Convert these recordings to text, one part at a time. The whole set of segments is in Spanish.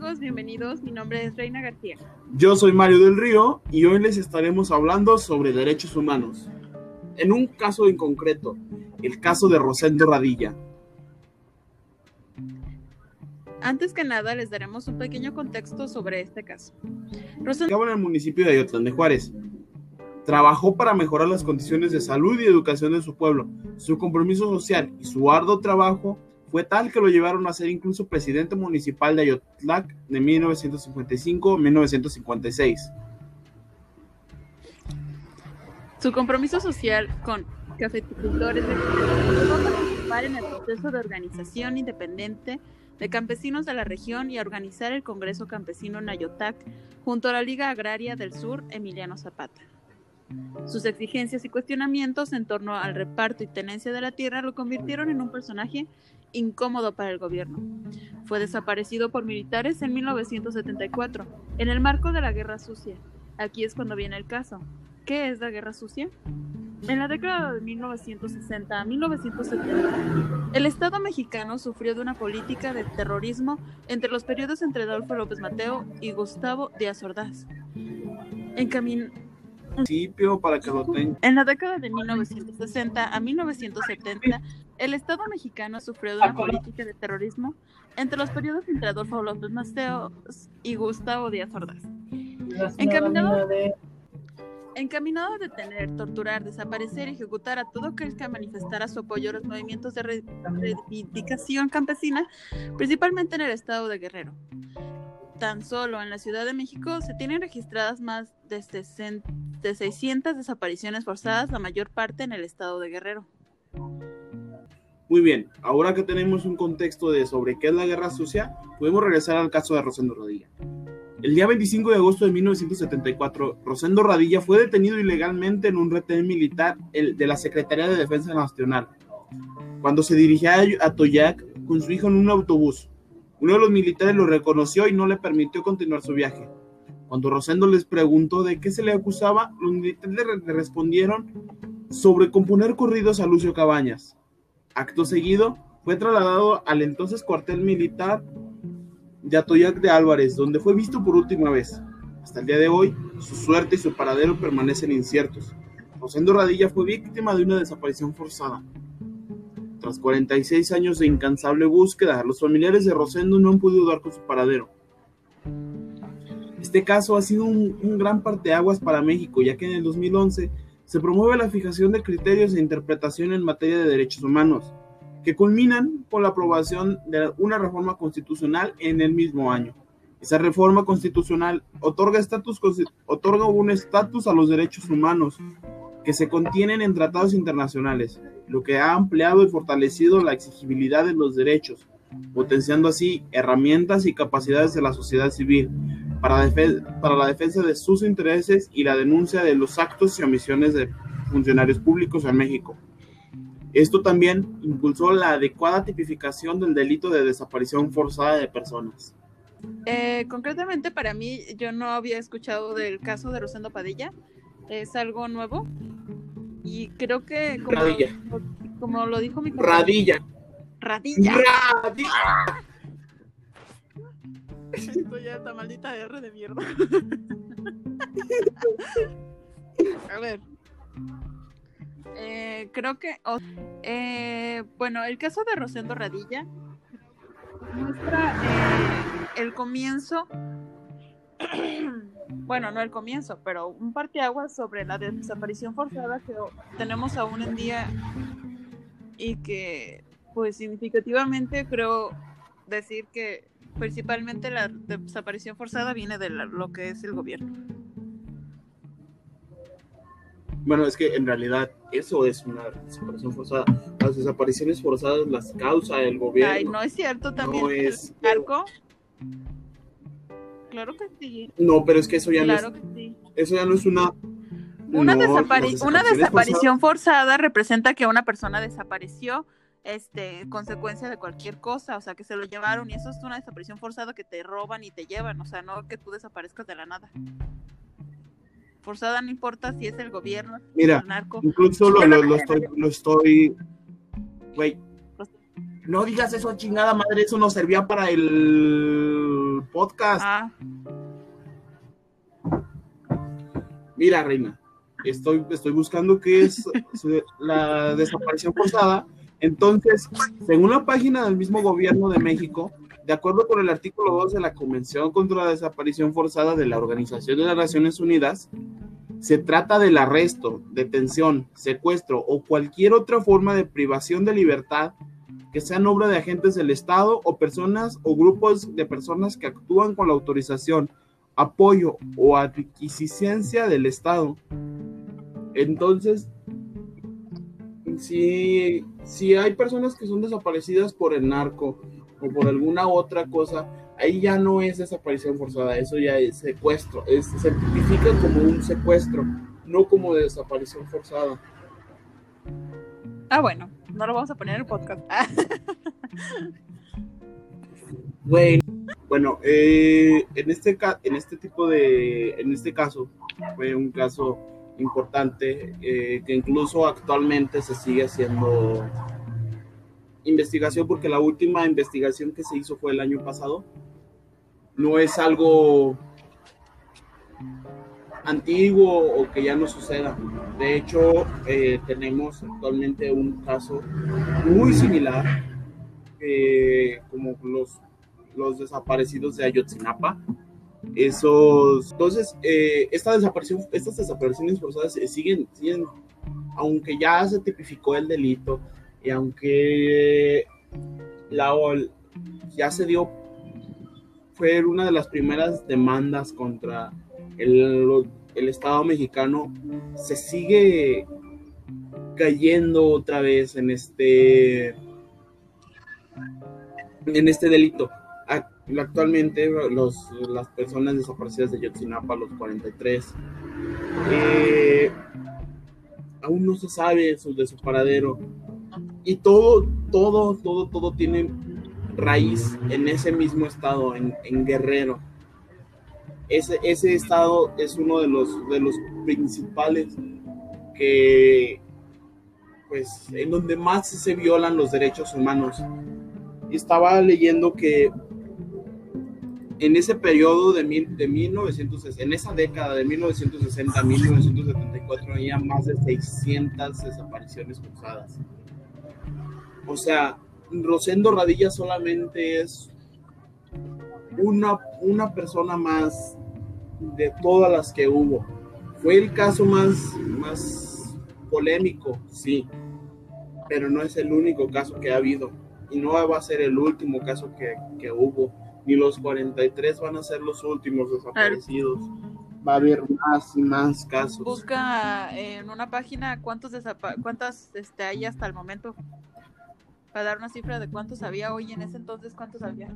amigos, bienvenidos. Mi nombre es Reina García. Yo soy Mario del Río y hoy les estaremos hablando sobre derechos humanos. En un caso en concreto, el caso de Rosendo Radilla. Antes que nada, les daremos un pequeño contexto sobre este caso. Rosendo en el municipio de Ayotlán de Juárez. Trabajó para mejorar las condiciones de salud y educación de su pueblo. Su compromiso social y su arduo trabajo fue tal que lo llevaron a ser incluso presidente municipal de Ayotlac de 1955 a 1956. Su compromiso social con cafeticultores a participar en el proceso de organización independiente de campesinos de la región y a organizar el Congreso Campesino en Ayotac junto a la Liga Agraria del Sur Emiliano Zapata. Sus exigencias y cuestionamientos en torno al reparto y tenencia de la tierra lo convirtieron en un personaje incómodo para el gobierno. Fue desaparecido por militares en 1974, en el marco de la Guerra Sucia. Aquí es cuando viene el caso. ¿Qué es la Guerra Sucia? En la década de 1960 a 1970, el Estado mexicano sufrió de una política de terrorismo entre los periodos entre Adolfo López Mateo y Gustavo Díaz Ordaz. En para que lo En la década de 1960 a 1970, el Estado mexicano sufrió de una política de terrorismo entre los periodos entre Adolfo López Mateos y Gustavo Díaz Ordaz. Encaminado, encaminado a detener, torturar, desaparecer y ejecutar a todo aquel que manifestara su apoyo a los movimientos de reivindicación campesina, principalmente en el estado de Guerrero. Tan solo en la Ciudad de México se tienen registradas más de 600 desapariciones forzadas, la mayor parte en el estado de Guerrero. Muy bien, ahora que tenemos un contexto de sobre qué es la guerra sucia, podemos regresar al caso de Rosendo Radilla. El día 25 de agosto de 1974, Rosendo Radilla fue detenido ilegalmente en un retén militar de la Secretaría de Defensa Nacional, cuando se dirigía a Toyac con su hijo en un autobús. Uno de los militares lo reconoció y no le permitió continuar su viaje. Cuando Rosendo les preguntó de qué se le acusaba, los militares le respondieron sobre componer corridos a Lucio Cabañas. Acto seguido, fue trasladado al entonces cuartel militar de Atoyac de Álvarez, donde fue visto por última vez. Hasta el día de hoy, su suerte y su paradero permanecen inciertos. Rosendo Radilla fue víctima de una desaparición forzada. Tras 46 años de incansable búsqueda, los familiares de Rosendo no han podido dar con su paradero. Este caso ha sido un, un gran parteaguas para México, ya que en el 2011 se promueve la fijación de criterios de interpretación en materia de derechos humanos, que culminan con la aprobación de una reforma constitucional en el mismo año. Esa reforma constitucional otorga, otorga un estatus a los derechos humanos que se contienen en tratados internacionales, lo que ha ampliado y fortalecido la exigibilidad de los derechos, potenciando así herramientas y capacidades de la sociedad civil para, para la defensa de sus intereses y la denuncia de los actos y omisiones de funcionarios públicos en México. Esto también impulsó la adecuada tipificación del delito de desaparición forzada de personas. Eh, concretamente para mí, yo no había escuchado del caso de Rosendo Padilla. Es algo nuevo. Y creo que, como, Lo, como lo dijo mi compañero, Radilla. Radilla. Radilla. Esto ya esta maldita R de mierda. A ver. Eh, creo que. eh, bueno, el caso de Rosendo Radilla muestra eh, el comienzo. bueno, no el comienzo, pero un parteaguas sobre la desaparición forzada que tenemos aún en día y que, pues, significativamente creo decir que principalmente la desaparición forzada viene de lo que es el gobierno. Bueno, es que en realidad eso es una desaparición forzada. Las desapariciones forzadas las causa el gobierno. Ay, no es cierto también. No es... narco. Claro que sí. No, pero es que eso ya no es. Que sí. Eso ya no es una. Una, una desaparición forzada representa que una persona desapareció este, consecuencia de cualquier cosa, o sea, que se lo llevaron y eso es una desaparición forzada que te roban y te llevan, o sea, no que tú desaparezcas de la nada. Forzada no importa si es el gobierno, Mira, el narco. Incluso lo, lo, estoy, lo estoy, güey, no digas eso chingada madre, eso no servía para el el podcast. Ah, Mira, Reina, estoy, estoy buscando qué es la desaparición forzada. Entonces, según la página del mismo gobierno de México, de acuerdo con el artículo 2 de la Convención contra la Desaparición Forzada de la Organización de las Naciones Unidas, se trata del arresto, detención, secuestro o cualquier otra forma de privación de libertad que sean obra de agentes del Estado o personas o grupos de personas que actúan con la autorización, apoyo o adquisicencia del Estado. Entonces, si, si hay personas que son desaparecidas por el narco o por alguna otra cosa, ahí ya no es desaparición forzada, eso ya es secuestro, es, se tipifica como un secuestro, no como desaparición forzada. ah, bueno, no lo vamos a poner en el podcast. Ah, Bueno, bueno eh, en, este en este tipo de, en este caso, fue un caso importante eh, que incluso actualmente se sigue haciendo investigación porque la última investigación que se hizo fue el año pasado. No es algo antiguo o que ya no suceda. De hecho, eh, tenemos actualmente un caso muy similar eh, como los, los desaparecidos de Ayotzinapa. Esos, entonces, eh, esta desaparición, estas desapariciones forzadas siguen, siguen, aunque ya se tipificó el delito y aunque la OL ya se dio, fue una de las primeras demandas contra el, el Estado mexicano, se sigue cayendo otra vez en este en este delito. Ac- Actualmente los, las personas desaparecidas de Yotzinapa, los 43, eh, aún no se sabe su, de su paradero. Y todo, todo, todo, todo tiene raíz en ese mismo estado, en Guerrero. Ese, ese estado es uno de los, de los principales que, pues, en donde más se violan los derechos humanos. Estaba leyendo que en ese periodo de, mil, de 1960, en esa década de 1960 a 1974 había más de 600 desapariciones forzadas. O sea, Rosendo Radilla solamente es una, una persona más de todas las que hubo. Fue el caso más, más polémico, sí, pero no es el único caso que ha habido y no va a ser el último caso que, que hubo, ni los 43 van a ser los últimos desaparecidos. Va a haber más y más casos. Busca en una página cuántos cuántas este, hay hasta el momento. Para dar una cifra de cuántos había hoy en ese entonces, cuántos había.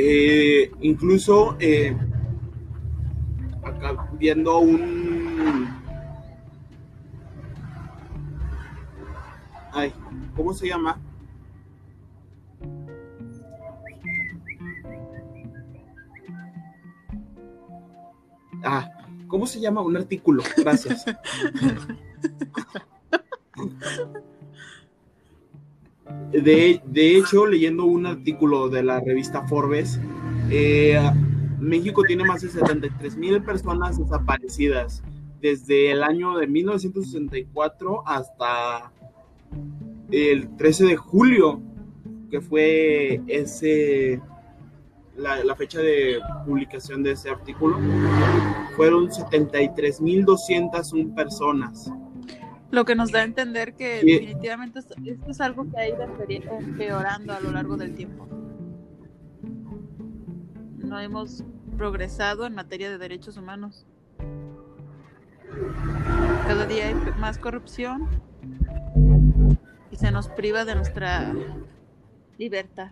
Eh, incluso eh, acá viendo un... Ay, ¿cómo se llama? Ah, ¿cómo se llama? Un artículo. Gracias. De, de hecho, leyendo un artículo de la revista Forbes, eh, México tiene más de 73 mil personas desaparecidas desde el año de 1964 hasta el 13 de julio, que fue ese la, la fecha de publicación de ese artículo. Fueron 73.201 personas. Lo que nos da a entender que Sí. definitivamente esto, esto es algo que ha ido empeorando a lo largo del tiempo. No hemos progresado en materia de derechos humanos. Cada día hay más corrupción y se nos priva de nuestra libertad.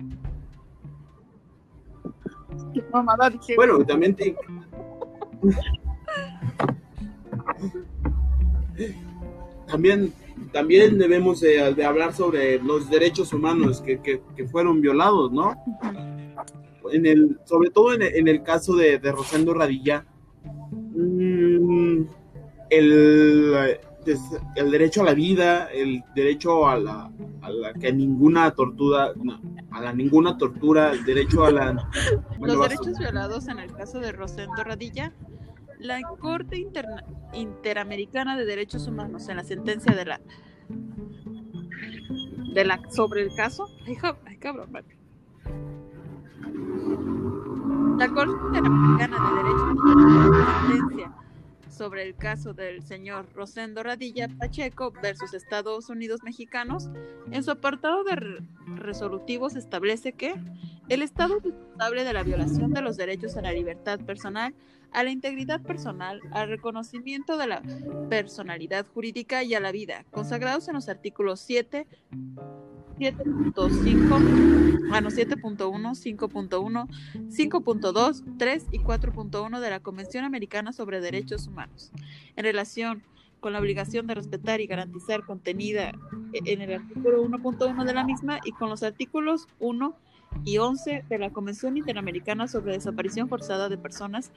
Bueno, también te- también también debemos de, de hablar sobre los derechos humanos que, que, que fueron violados, ¿no? En el, sobre todo en el, en el caso de, de Rosendo Radilla, mmm, el, el derecho a la vida, el derecho a la, a la que ninguna tortura, no, a la ninguna tortura, el derecho a la... Los derechos violados en el caso de Rosendo Radilla, la Corte Interna Interamericana de Derechos Humanos en la sentencia de la de la sobre el caso, ay, cabrón, vale. La Corte Interamericana de Derechos Humanos sentencia sobre el caso del señor Rosendo Radilla Pacheco versus Estados Unidos Mexicanos, en su apartado de re resolutivos establece que el Estado es responsable de la violación de los derechos a la libertad personal, a la integridad personal, al reconocimiento de la personalidad jurídica y a la vida, consagrados en los artículos 7, 7.5, bueno, 7.1, 5.1, 5.2, 3 y 4.1 de la Convención Americana sobre Derechos Humanos, en relación con la obligación de respetar y garantizar contenida en el artículo 1.1 de la misma y con los artículos 1 y 11 de la Convención Interamericana sobre Desaparición Forzada de Personas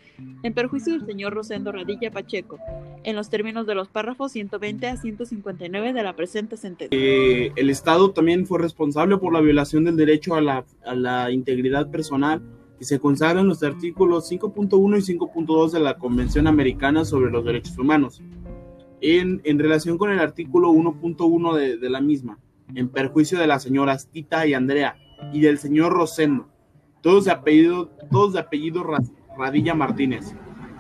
en perjuicio del señor Rosendo Radilla Pacheco, en los términos de los párrafos 120 a 159 de la presente sentencia. Eh, el Estado también fue responsable por la violación del derecho a la, a la integridad personal que se consagra en los artículos 5.1 y 5.2 de la Convención Americana sobre los Derechos Humanos, en, en relación con el artículo 1.1 de, de la misma, en perjuicio de las señoras Tita y Andrea, y del señor Rosendo, todos de apellido, todos de apellido Radilla Martínez,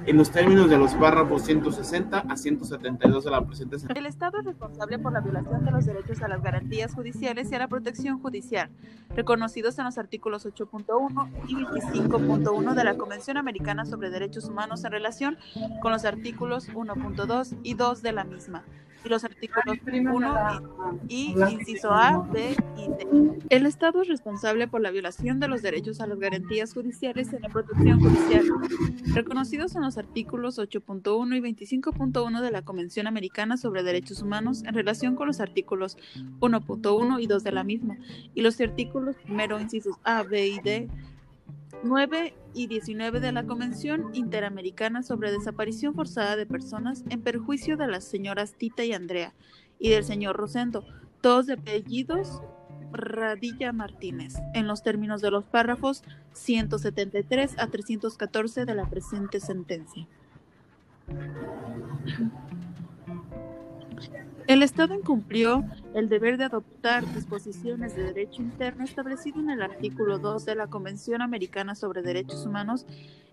en los términos de los párrafos 160 a 172 de la presente El Estado es responsable por la violación de los derechos a las garantías judiciales y a la protección judicial, reconocidos en los artículos 8.1 y 25.1 de la Convención Americana sobre Derechos Humanos en relación con los artículos 1.2 y 2 de la misma los artículos 1 y, y, inciso A, B y D. El Estado es responsable por la violación de los derechos a las garantías judiciales y la protección judicial, reconocidos en los artículos 8.1 y 25.1 de la Convención Americana sobre Derechos Humanos en relación con los artículos 1.1 y 2 de la misma, y los artículos primero, incisos A, B y D 9 y 19 de la Convención Interamericana sobre Desaparición Forzada de Personas en perjuicio de las señoras Tita y Andrea y del señor Rosendo, todos de apellidos Radilla Martínez, en los términos de los párrafos 173 a 314 de la presente sentencia. El Estado incumplió el deber de adoptar disposiciones de derecho interno establecido en el artículo 2 de la Convención Americana sobre Derechos Humanos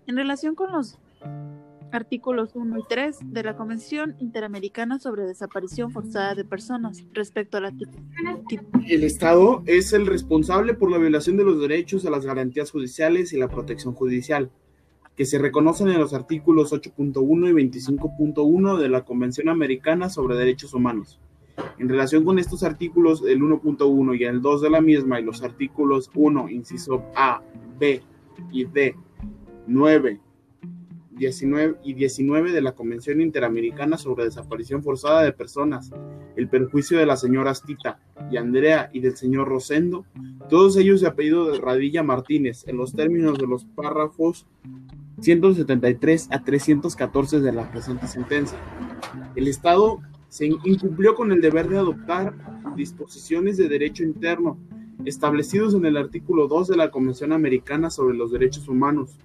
en relación con los artículos 1 y 3 de la Convención Interamericana sobre Desaparición Forzada de Personas respecto a la El Estado es el responsable por la violación de los derechos a las garantías judiciales y la protección judicial que se reconocen en los artículos 8.1 y 25.1 de la Convención Americana sobre Derechos Humanos. En relación con estos artículos, el 1.1 y el 2 de la misma y los artículos 1, inciso A, B y D, 9, 19 y 19 de la Convención Interamericana sobre Desaparición Forzada de Personas, el perjuicio de las señoras Tita y Andrea y del señor Rosendo, todos ellos de apellido de Radilla Martínez, en los términos de los párrafos 173 a 314 de la presente sentencia. El Estado se incumplió con el deber de adoptar disposiciones de derecho interno establecidos en el artículo 2 de la Convención Americana sobre los Derechos Humanos,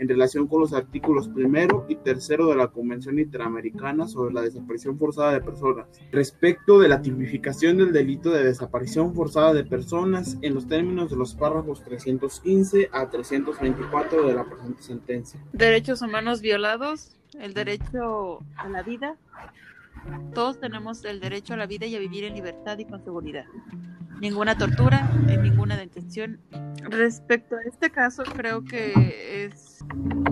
en relación con los artículos primero y tercero de la Convención Interamericana sobre la Desaparición Forzada de Personas, respecto de la tipificación del delito de desaparición forzada de personas en los términos de los párrafos 315 a 324 de la presente sentencia. Derechos humanos violados, el derecho a la vida. Todos tenemos el derecho a la vida y a vivir en libertad y con seguridad. Ninguna tortura, ninguna detención. Respecto a este caso, creo que es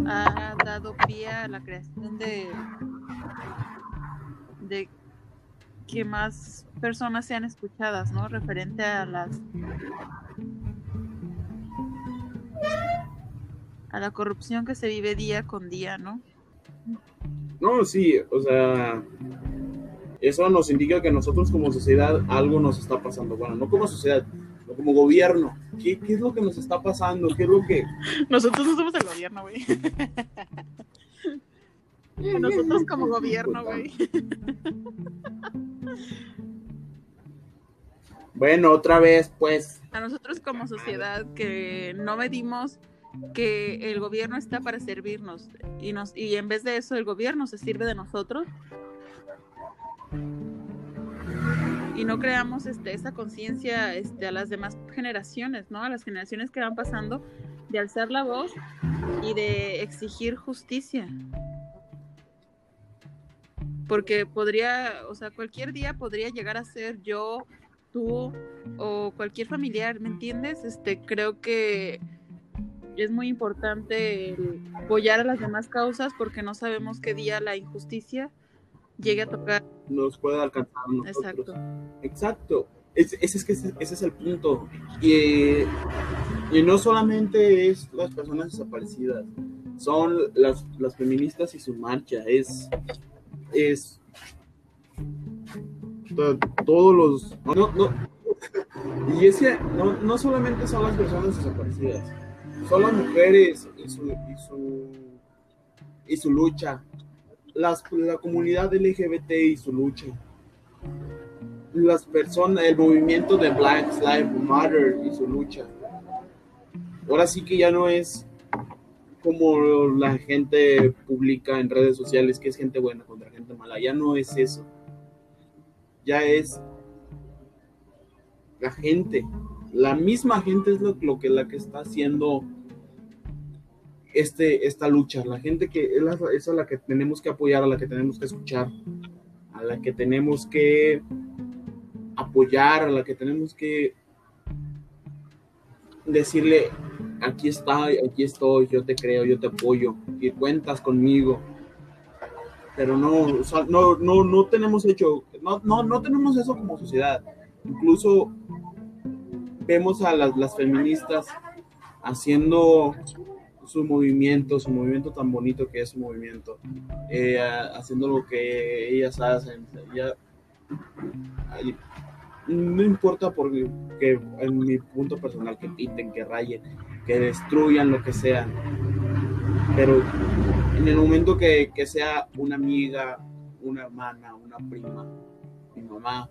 ha dado pie a la creación de, de que más personas sean escuchadas, ¿no? Referente a las a la corrupción que se vive día con día, ¿no? No, sí, o sea, Eso nos indica que nosotros como sociedad algo nos está pasando. Bueno, no como sociedad, sino como gobierno. ¿Qué, qué es lo que nos está pasando? ¿Qué es lo que... Nosotros no somos el gobierno, güey. Nosotros como gobierno, güey. Bueno, otra vez, pues. A nosotros como sociedad que no medimos que el gobierno está para servirnos y nos y en vez de eso el gobierno se sirve de nosotros y no creamos este esa conciencia este a las demás generaciones no a las generaciones que van pasando de alzar la voz y de exigir justicia. Porque podría o sea cualquier día podría llegar a ser yo tú o cualquier familiar me entiendes este creo que es muy importante apoyar a las demás causas porque no sabemos qué día la injusticia llegue a tocar. Nos puede alcanzar nosotros. Exacto. Exacto. ese, es que ese, es el punto. Y, y, no solamente es las personas desaparecidas, son las, las feministas y su marcha. Es, es todos los... No, no, y es que no, no solamente son las personas desaparecidas son las mujeres y su, y su, y su lucha, las, la comunidad LGBT y su lucha, las personas, el movimiento de Black Lives Matter y su lucha. Ahora sí que ya no es como la gente publica en redes sociales que es gente buena contra gente mala, ya no es eso. Ya es la gente, la misma gente es lo, lo que la que está haciendo este, esta lucha, la gente que es, a la que tenemos que apoyar, a la que tenemos que escuchar, a la que tenemos que apoyar, a la que tenemos que decirle, aquí está, aquí estoy, yo te creo, yo te apoyo, y cuentas conmigo. Pero no, no, no, no tenemos hecho, no, no, no tenemos eso como sociedad. Incluso vemos a las, las feministas haciendo su movimiento, su movimiento tan bonito que es su movimiento, eh, haciendo lo que ellas hacen. Ya, no importa porque en mi punto personal que pinten, que rayen, que destruyan lo que sea, pero en el momento que, que sea una amiga, una hermana, una prima, mi mamá,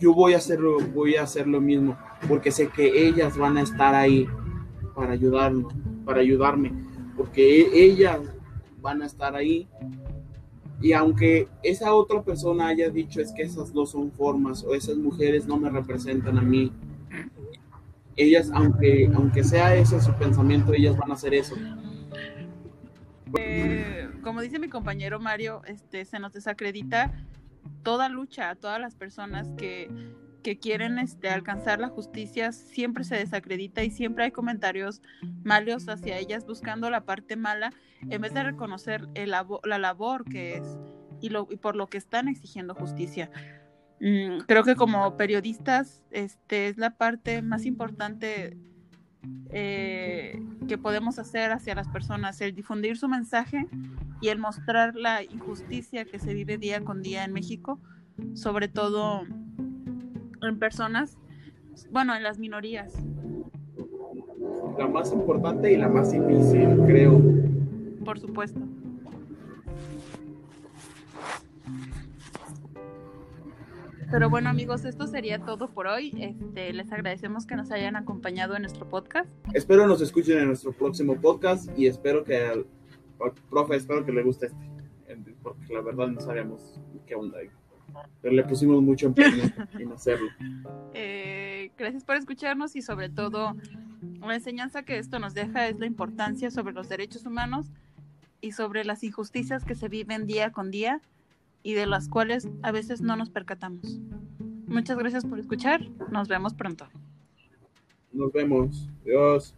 yo voy a hacerlo, voy a hacer lo mismo, porque sé que ellas van a estar ahí para ayudarnos, para ayudarme, porque e, ellas van a estar ahí. Y aunque esa otra persona haya dicho es que esas dos son formas o esas mujeres no me representan a mí, ellas, aunque, aunque sea ese su pensamiento, ellas van a hacer eso. Eh, como dice mi compañero Mario, este, se nos desacredita toda lucha todas las personas que que quieren este, alcanzar la justicia siempre se desacredita y siempre hay comentarios malos hacia ellas buscando la parte mala en vez de reconocer el la labor que es y, lo, y por lo que están exigiendo justicia. Mm, creo que como periodistas este, es la parte más importante eh, que podemos hacer hacia las personas, el difundir su mensaje y el mostrar la injusticia que se vive día con día en México, sobre todo en personas, bueno, en las minorías. La más importante y la más difícil, creo. Por supuesto. Pero bueno amigos, esto sería todo por hoy. Este, les agradecemos que nos hayan acompañado en nuestro podcast. Espero nos escuchen en nuestro próximo podcast y espero que al profe, espero que le guste este, porque la verdad no sabemos qué onda. Pero le pusimos mucho empeño en hacerlo. Eh, gracias por escucharnos y sobre todo la enseñanza que esto nos deja es la importancia sobre los derechos humanos y sobre las injusticias que se viven día con día y de las cuales a veces no nos percatamos. Muchas gracias por escuchar. Nos vemos pronto. Nos vemos. Adiós.